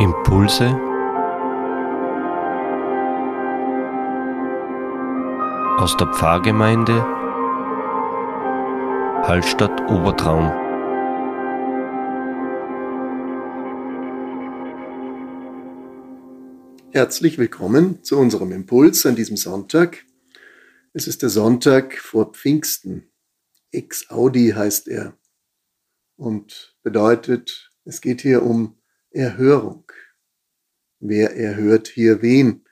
Impulse aus der Pfarrgemeinde Hallstatt Obertraum. Herzlich willkommen zu unserem Impuls an diesem Sonntag. Es ist der Sonntag vor Pfingsten. Ex Audi heißt er und bedeutet, es geht hier um Erhörung. Wer erhört hier wen?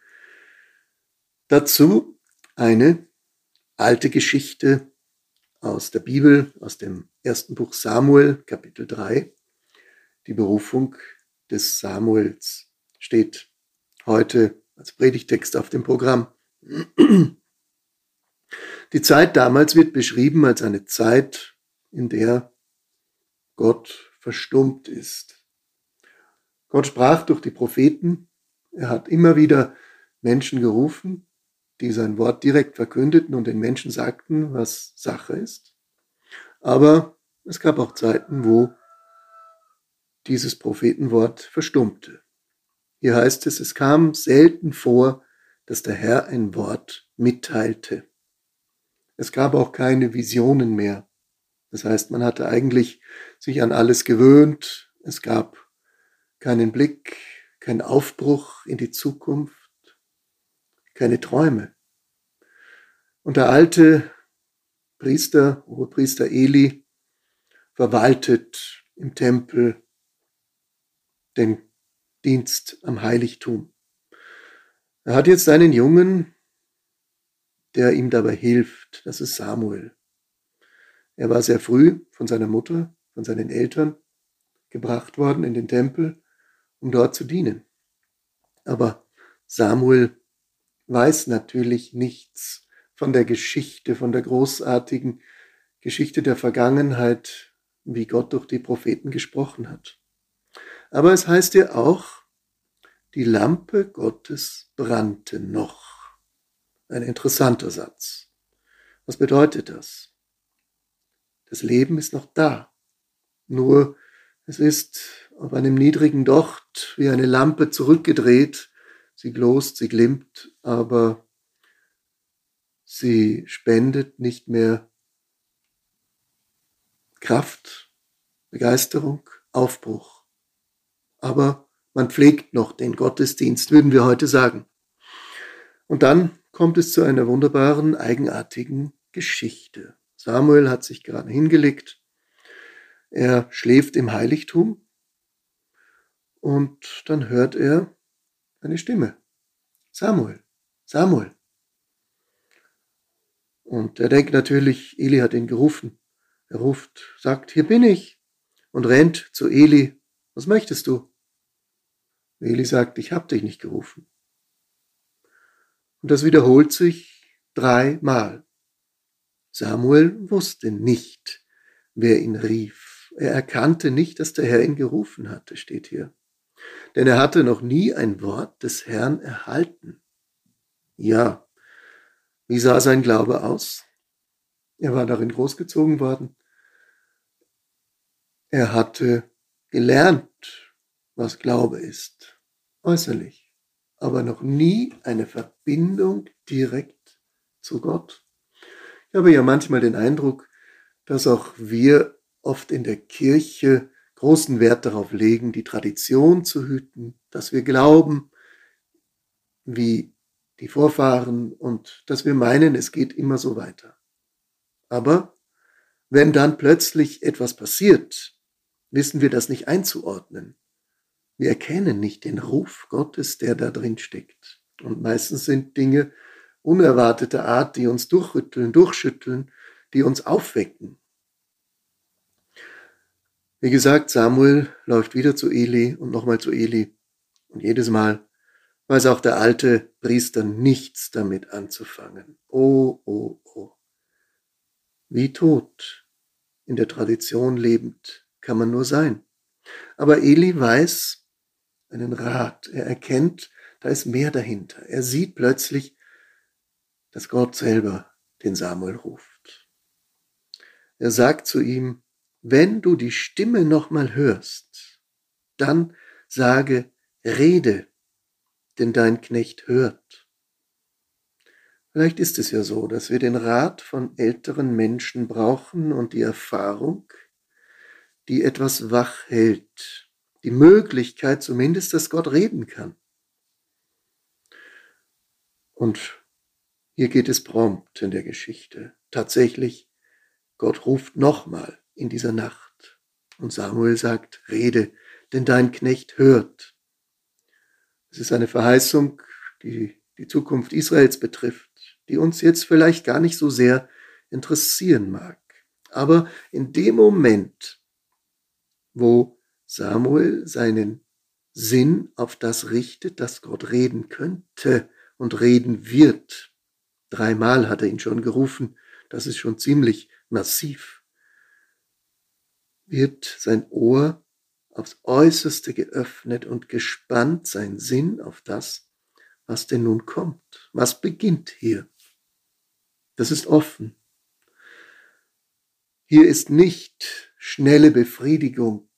Dazu eine alte Geschichte aus der Bibel, aus dem ersten Buch Samuel, Kapitel 3. Die Berufung des Samuels steht heute als Predigtext auf dem Programm. Die Zeit damals wird beschrieben als eine Zeit, in der Gott verstummt ist. Gott sprach durch die Propheten. Er hat immer wieder Menschen gerufen, die sein Wort direkt verkündeten und den Menschen sagten, was Sache ist. Aber es gab auch Zeiten, wo dieses Prophetenwort verstummte. Hier heißt es, es kam selten vor, dass der Herr ein Wort mitteilte. Es gab auch keine Visionen mehr. Das heißt, man hatte eigentlich sich an alles gewöhnt. Es gab keinen Blick, keinen Aufbruch in die Zukunft, keine Träume. Und der alte Priester, Oberpriester Eli, verwaltet im Tempel den Dienst am Heiligtum. Er hat jetzt einen Jungen, der ihm dabei hilft. Das ist Samuel. Er war sehr früh von seiner Mutter, von seinen Eltern gebracht worden in den Tempel, um dort zu dienen. Aber Samuel weiß natürlich nichts von der Geschichte, von der großartigen Geschichte der Vergangenheit, wie Gott durch die Propheten gesprochen hat. Aber es heißt ja auch, die Lampe Gottes brannte noch. Ein interessanter Satz. Was bedeutet das? Das Leben ist noch da. Nur es ist auf einem niedrigen Docht wie eine Lampe zurückgedreht. Sie glost, sie glimmt, aber sie spendet nicht mehr Kraft, Begeisterung, Aufbruch. Aber man pflegt noch den Gottesdienst, würden wir heute sagen. Und dann kommt es zu einer wunderbaren, eigenartigen Geschichte. Samuel hat sich gerade hingelegt. Er schläft im Heiligtum und dann hört er eine Stimme. Samuel, Samuel. Und er denkt natürlich, Eli hat ihn gerufen. Er ruft, sagt, hier bin ich und rennt zu Eli. Was möchtest du? Eli sagt, ich habe dich nicht gerufen. Und das wiederholt sich dreimal. Samuel wusste nicht, wer ihn rief. Er erkannte nicht, dass der Herr ihn gerufen hatte, steht hier. Denn er hatte noch nie ein Wort des Herrn erhalten. Ja, wie sah sein Glaube aus? Er war darin großgezogen worden. Er hatte gelernt, was Glaube ist, äußerlich, aber noch nie eine Verbindung direkt zu Gott. Ich habe ja manchmal den Eindruck, dass auch wir oft in der Kirche großen Wert darauf legen, die Tradition zu hüten, dass wir glauben, wie die Vorfahren und dass wir meinen, es geht immer so weiter. Aber wenn dann plötzlich etwas passiert, wissen wir das nicht einzuordnen. Wir erkennen nicht den Ruf Gottes, der da drin steckt. Und meistens sind Dinge unerwartete Art, die uns durchrütteln, durchschütteln, die uns aufwecken. Wie gesagt, Samuel läuft wieder zu Eli und nochmal zu Eli. Und jedes Mal weiß auch der alte Priester nichts damit anzufangen. Oh, oh, oh. Wie tot, in der Tradition lebend, kann man nur sein. Aber Eli weiß einen Rat. Er erkennt, da ist mehr dahinter. Er sieht plötzlich, dass Gott selber den Samuel ruft. Er sagt zu ihm, wenn du die Stimme nochmal hörst, dann sage, rede, denn dein Knecht hört. Vielleicht ist es ja so, dass wir den Rat von älteren Menschen brauchen und die Erfahrung, die etwas wach hält, die Möglichkeit zumindest, dass Gott reden kann. Und hier geht es prompt in der Geschichte. Tatsächlich, Gott ruft nochmal in dieser Nacht. Und Samuel sagt, rede, denn dein Knecht hört. Es ist eine Verheißung, die die Zukunft Israels betrifft, die uns jetzt vielleicht gar nicht so sehr interessieren mag. Aber in dem Moment, wo Samuel seinen Sinn auf das richtet, dass Gott reden könnte und reden wird, dreimal hat er ihn schon gerufen, das ist schon ziemlich massiv, wird sein Ohr aufs äußerste geöffnet und gespannt sein Sinn auf das, was denn nun kommt. Was beginnt hier? Das ist offen. Hier ist nicht schnelle Befriedigung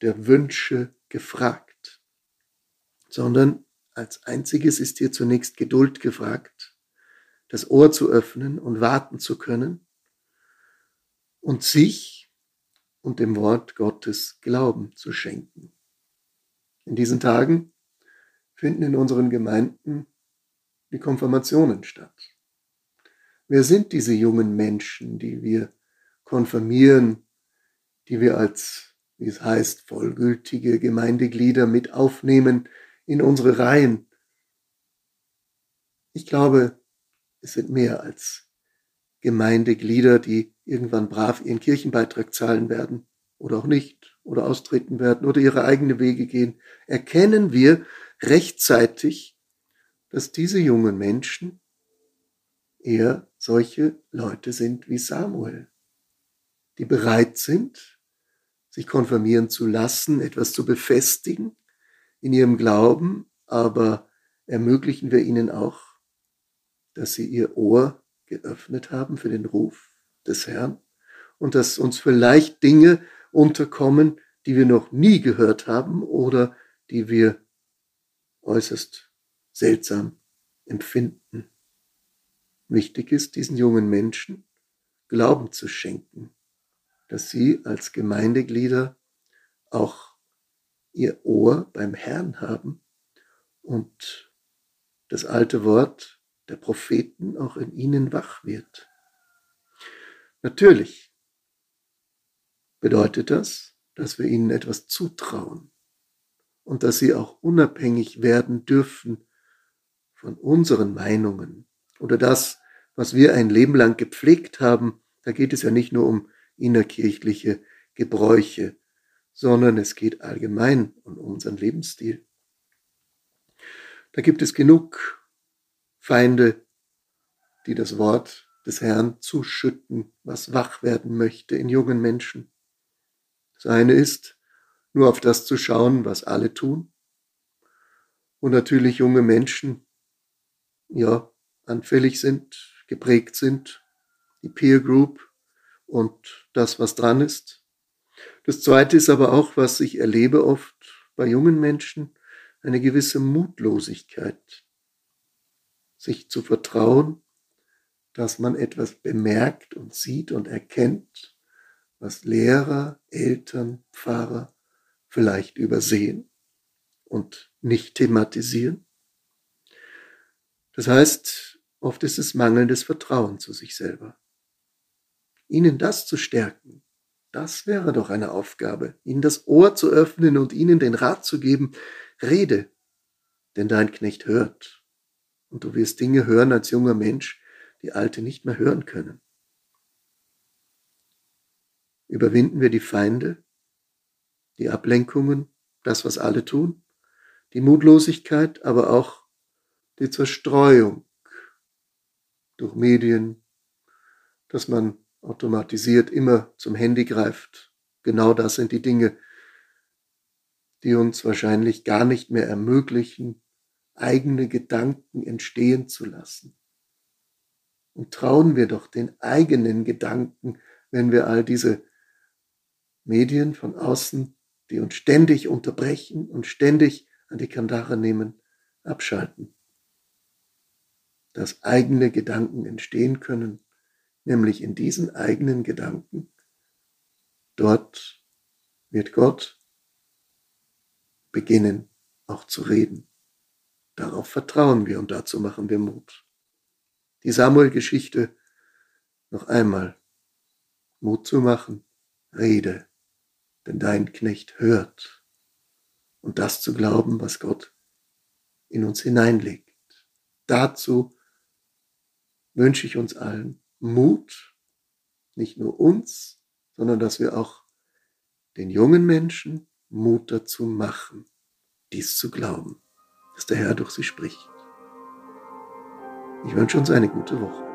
der Wünsche gefragt, sondern als einziges ist hier zunächst Geduld gefragt, das Ohr zu öffnen und warten zu können und sich und dem Wort Gottes Glauben zu schenken. In diesen Tagen finden in unseren Gemeinden die Konfirmationen statt. Wer sind diese jungen Menschen, die wir konfirmieren, die wir als, wie es heißt, vollgültige Gemeindeglieder mit aufnehmen in unsere Reihen? Ich glaube, es sind mehr als Gemeindeglieder, die irgendwann brav ihren Kirchenbeitrag zahlen werden oder auch nicht oder austreten werden oder ihre eigene Wege gehen, erkennen wir rechtzeitig, dass diese jungen Menschen eher solche Leute sind wie Samuel, die bereit sind, sich konfirmieren zu lassen, etwas zu befestigen in ihrem Glauben, aber ermöglichen wir ihnen auch, dass sie ihr Ohr geöffnet haben für den Ruf des Herrn und dass uns vielleicht Dinge unterkommen, die wir noch nie gehört haben oder die wir äußerst seltsam empfinden. Wichtig ist, diesen jungen Menschen Glauben zu schenken, dass sie als Gemeindeglieder auch ihr Ohr beim Herrn haben und das alte Wort der Propheten auch in ihnen wach wird. Natürlich bedeutet das, dass wir ihnen etwas zutrauen und dass sie auch unabhängig werden dürfen von unseren Meinungen oder das, was wir ein Leben lang gepflegt haben. Da geht es ja nicht nur um innerkirchliche Gebräuche, sondern es geht allgemein um unseren Lebensstil. Da gibt es genug Feinde, die das Wort des Herrn zuschütten, was wach werden möchte in jungen Menschen. Das eine ist, nur auf das zu schauen, was alle tun. Und natürlich junge Menschen, ja, anfällig sind, geprägt sind, die Peer Group und das, was dran ist. Das zweite ist aber auch, was ich erlebe oft bei jungen Menschen, eine gewisse Mutlosigkeit sich zu vertrauen, dass man etwas bemerkt und sieht und erkennt, was Lehrer, Eltern, Pfarrer vielleicht übersehen und nicht thematisieren. Das heißt, oft ist es mangelndes Vertrauen zu sich selber. Ihnen das zu stärken, das wäre doch eine Aufgabe, ihnen das Ohr zu öffnen und ihnen den Rat zu geben, rede, denn dein Knecht hört und du wirst Dinge hören als junger Mensch, die Alte nicht mehr hören können. Überwinden wir die Feinde, die Ablenkungen, das, was alle tun, die Mutlosigkeit, aber auch die Zerstreuung durch Medien, dass man automatisiert immer zum Handy greift. Genau das sind die Dinge, die uns wahrscheinlich gar nicht mehr ermöglichen, eigene Gedanken entstehen zu lassen. Und trauen wir doch den eigenen Gedanken, wenn wir all diese Medien von außen, die uns ständig unterbrechen und ständig an die Kandare nehmen, abschalten. Dass eigene Gedanken entstehen können, nämlich in diesen eigenen Gedanken. Dort wird Gott beginnen auch zu reden. Darauf vertrauen wir und dazu machen wir Mut. Die Samuel-Geschichte noch einmal. Mut zu machen, rede, denn dein Knecht hört. Und das zu glauben, was Gott in uns hineinlegt. Dazu wünsche ich uns allen Mut, nicht nur uns, sondern dass wir auch den jungen Menschen Mut dazu machen, dies zu glauben, dass der Herr durch sie spricht. Ich wünsche uns eine gute Woche.